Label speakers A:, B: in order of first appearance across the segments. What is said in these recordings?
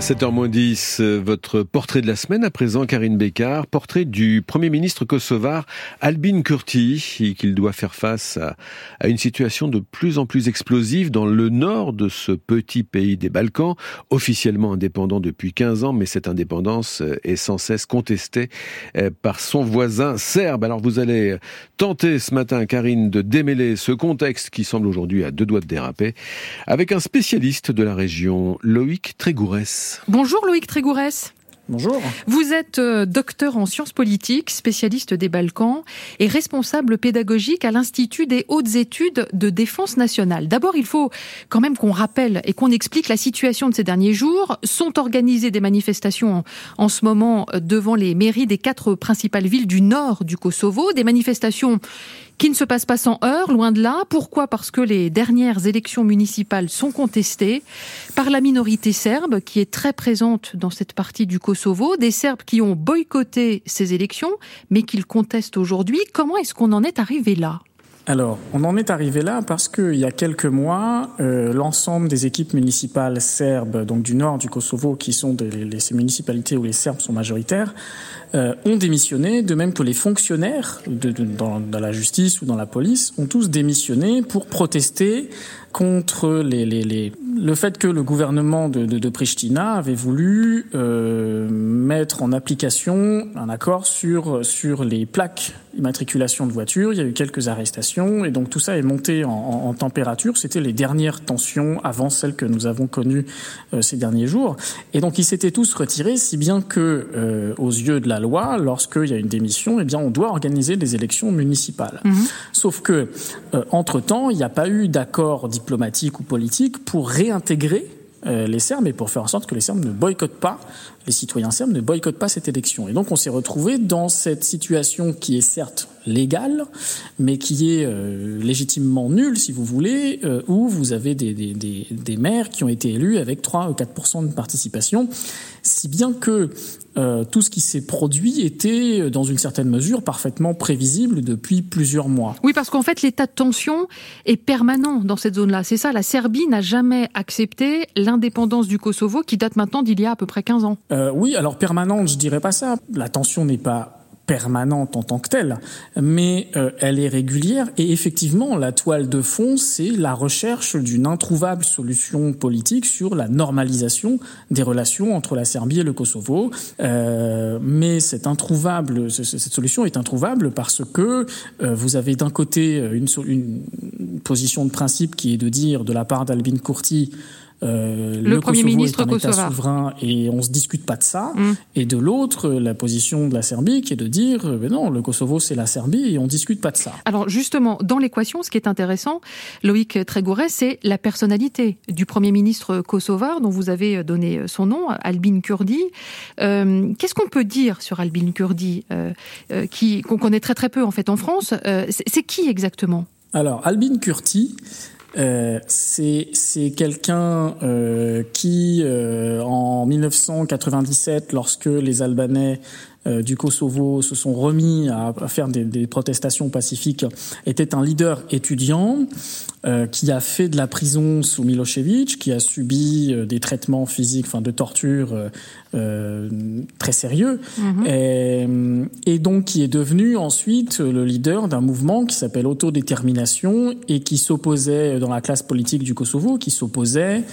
A: 7h10, euh, votre portrait de la semaine à présent, Karine Bécard, portrait du Premier ministre kosovar Albin Kurti, qu'il doit faire face à, une situation de plus en plus explosive dans le nord de ce petit pays des Balkans, officiellement indépendant depuis 15 ans, mais cette indépendance euh, est sans cesse contestée euh, par son voisin serbe. Alors vous allez tenter ce matin, Karine, de démêler ce contexte qui semble aujourd'hui à deux doigts de déraper, avec un spécialiste de la région, Loïc Trégourès.
B: Bonjour Loïc Trégourès.
C: Bonjour.
B: Vous êtes euh, docteur en sciences politiques, spécialiste des Balkans et responsable pédagogique à l'Institut des hautes études de défense nationale. D'abord, il faut quand même qu'on rappelle et qu'on explique la situation de ces derniers jours. Sont organisées des manifestations en, en ce moment euh, devant les mairies des quatre principales villes du nord du Kosovo, des manifestations qui ne se passe pas sans heurts, loin de là. Pourquoi? Parce que les dernières élections municipales sont contestées par la minorité serbe qui est très présente dans cette partie du Kosovo, des Serbes qui ont boycotté ces élections, mais qu'ils contestent aujourd'hui. Comment est-ce qu'on en est arrivé là?
C: Alors, on en est arrivé là parce qu'il y a quelques mois, euh, l'ensemble des équipes municipales serbes, donc du nord du Kosovo, qui sont des, les, ces municipalités où les Serbes sont majoritaires, euh, ont démissionné, de même que les fonctionnaires dans, la justice ou dans la police ont tous démissionné pour protester contre les, le fait que le gouvernement de, de, de Pristina avait voulu euh, mettre en application un accord sur, sur les plaques immatriculation de voitures. Il y a eu quelques arrestations et donc tout ça est monté en, en, en température. C'était les dernières tensions avant celles que nous avons connues euh, ces derniers jours. Et donc ils s'étaient tous retirés, si bien que, euh, aux yeux de la loi, lorsqu'il y a une démission, eh bien on doit organiser des élections municipales. Mmh. Sauf que, euh, entre temps, il n'y a pas eu d'accord diplomatique ou politique pour réintégrer euh, les Serbes et pour faire en sorte que les Serbes ne boycottent pas, les citoyens serbes ne boycottent pas cette élection. Et donc on s'est retrouvé dans cette situation qui est certes légale, mais qui est euh, légitimement nulle, si vous voulez, euh, où vous avez des, des, des, des, maires qui ont été élus avec 3 ou 4 de participation, si bien que euh, tout ce qui s'est produit était, euh, dans une certaine mesure, parfaitement prévisible depuis plusieurs mois.
B: Oui, parce qu'en fait, l'état de tension est permanent dans cette zone-là. C'est ça, la Serbie n'a jamais accepté l'indépendance du Kosovo, qui date maintenant d'il y a à peu près 15 ans.
C: Euh, oui, alors permanente, je dirais pas ça. La tension n'est pas permanente en tant que telle, mais euh, elle est régulière et effectivement la toile de fond c'est la recherche d'une introuvable solution politique sur la normalisation des relations entre la Serbie et le Kosovo. Euh, mais cette solution est introuvable parce que vous avez d'un côté une, une position de principe qui est de dire de la part d'Albin Kurti
B: euh, le, le, Premier
C: Kosovo
B: ministre
C: est un
B: Kosovar.
C: État souverain et on se discute pas de ça. Mm. Et de l'autre, la position de la Serbie qui est de dire, ben non, le Kosovo c'est la Serbie et on discute pas de ça.
B: Alors justement, dans l'équation, ce qui est intéressant, Loïc Trégoré, c'est la personnalité du Premier ministre kosovar dont vous avez donné son nom, Albin Kurdi. Euh, Qu'est-ce qu'on peut dire sur Albin Kurdi, euh, euh, qui qu'on connaît très très peu en fait en France? Euh, C'est qui exactement?
C: Alors Albin Kurti. Euh, c'est quelqu'un euh, qui, euh, en 1997, lorsque les Albanais du Kosovo se sont remis à, à faire des, des, protestations pacifiques, était un leader étudiant euh, qui a fait de la prison sous Milosevic, qui a subi euh, des traitements physiques, enfin de torture euh, très sérieux, mm -hmm. et, et, donc qui est devenu ensuite le leader d'un mouvement qui s'appelle Autodétermination et qui s'opposait dans la classe politique du Kosovo, qui s'opposait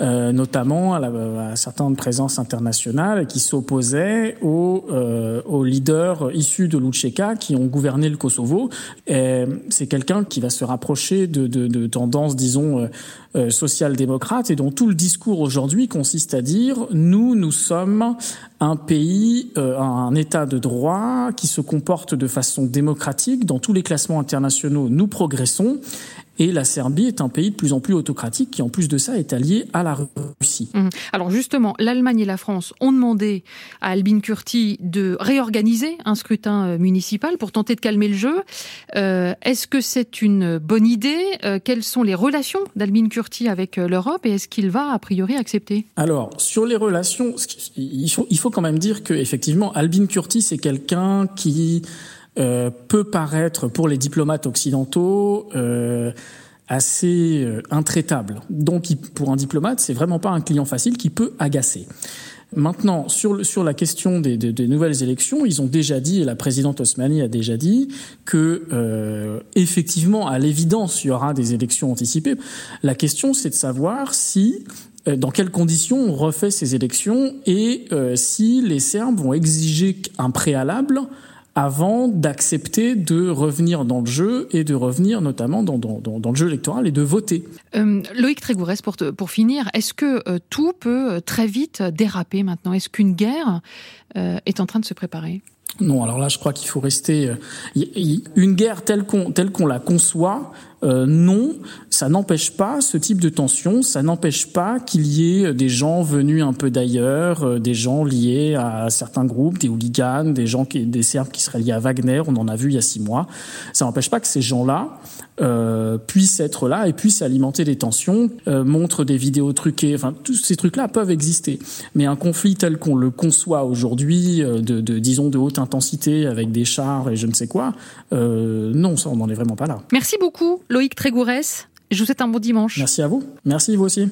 C: euh, notamment à, la, à certaines présences internationales, qui s'opposait aux, euh, aux leaders issus de l'Utcheka qui ont gouverné le Kosovo. C'est quelqu'un qui va se rapprocher de, tendances, disons, euh, euh, social-démocrate et dont tout le discours aujourd'hui consiste à dire nous, nous sommes un pays, euh, un État de droit qui se comporte de façon démocratique. Dans tous les classements internationaux, nous progressons. Et la Serbie est un pays de plus en plus autocratique qui, en plus de ça, est allié à la Russie.
B: Mmh. Alors justement, l'Allemagne et la France ont demandé à Albin Kurti de réorganiser un scrutin municipal pour tenter de calmer le jeu. Euh, Est-ce que c'est une bonne idée? Euh, Quelles sont les relations d'Albin Kurti avec l'Europe? Et est-ce qu'il va a priori accepter?
C: Alors sur les relations, il faut, il faut quand même dire que effectivement Albin Kurti c'est quelqu'un qui peut paraître pour les diplomates occidentaux assez intraitable. Donc pour un diplomate, c'est vraiment pas un client facile qui peut agacer. Maintenant, sur, sur la question des, des, nouvelles élections, ils ont déjà dit, et la présidente Osmani a déjà dit, que euh, effectivement, à l'évidence, il y aura des élections anticipées. La question, c'est de savoir si euh, dans quelles conditions on refait ces élections et euh, si les Serbes vont exiger un préalable avant d'accepter de revenir dans le jeu et de revenir notamment dans, dans, dans le jeu électoral et de voter.
B: Euh, Loïc Trégourès, pour, pour finir, est-ce que euh, tout peut euh, très vite déraper maintenant? Est-ce qu'une guerre euh, est en train de se préparer?
C: Non, alors là, je crois qu'il faut rester. Une guerre telle qu'on telle qu'on la conçoit, euh, non, ça n'empêche pas ce type de tension, ça n'empêche pas qu'il y ait des gens venus un peu d'ailleurs, euh, des gens liés à certains groupes, des hooligans, des gens qui, des Serbes qui seraient liés à Wagner, on en a vu il y a six mois. Ça n'empêche pas que ces gens-là euh, puissent être là et puissent alimenter des tensions, euh, montrent des vidéos truquées, enfin tous ces trucs-là peuvent exister. Mais un conflit tel qu'on le conçoit aujourd'hui, de, de, disons de haute intensité avec des chars et je ne sais quoi, non, ça on n'en est vraiment pas là.
B: Merci beaucoup. Loïc Trégourès. Je vous souhaite un bon dimanche.
C: Merci à vous. Merci vous aussi.